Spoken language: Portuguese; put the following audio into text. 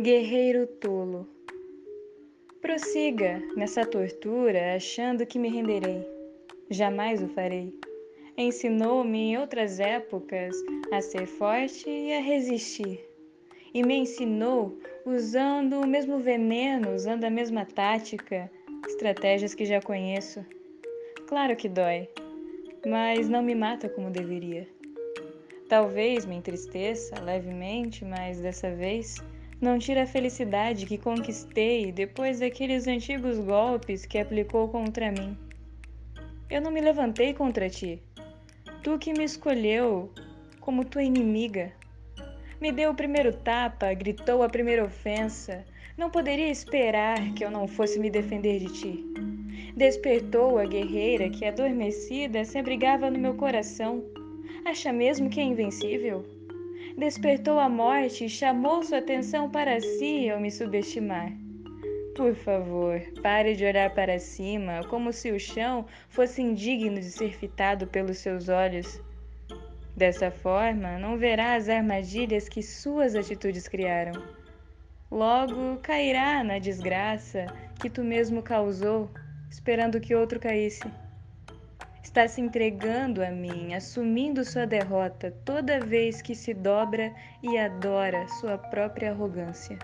Guerreiro tolo. Prossiga nessa tortura achando que me renderei. Jamais o farei. Ensinou-me em outras épocas a ser forte e a resistir. E me ensinou usando o mesmo veneno, usando a mesma tática, estratégias que já conheço. Claro que dói, mas não me mata como deveria. Talvez me entristeça levemente, mas dessa vez não tira a felicidade que conquistei depois daqueles antigos golpes que aplicou contra mim. Eu não me levantei contra ti. Tu que me escolheu como tua inimiga. Me deu o primeiro tapa, gritou a primeira ofensa. Não poderia esperar que eu não fosse me defender de ti. Despertou a guerreira que, adormecida, se abrigava no meu coração. Acha mesmo que é invencível? Despertou a morte e chamou sua atenção para si ao me subestimar. Por favor, pare de olhar para cima como se o chão fosse indigno de ser fitado pelos seus olhos. Dessa forma, não verá as armadilhas que suas atitudes criaram. Logo cairá na desgraça que tu mesmo causou, esperando que outro caísse. Está se entregando a mim, assumindo sua derrota toda vez que se dobra e adora sua própria arrogância.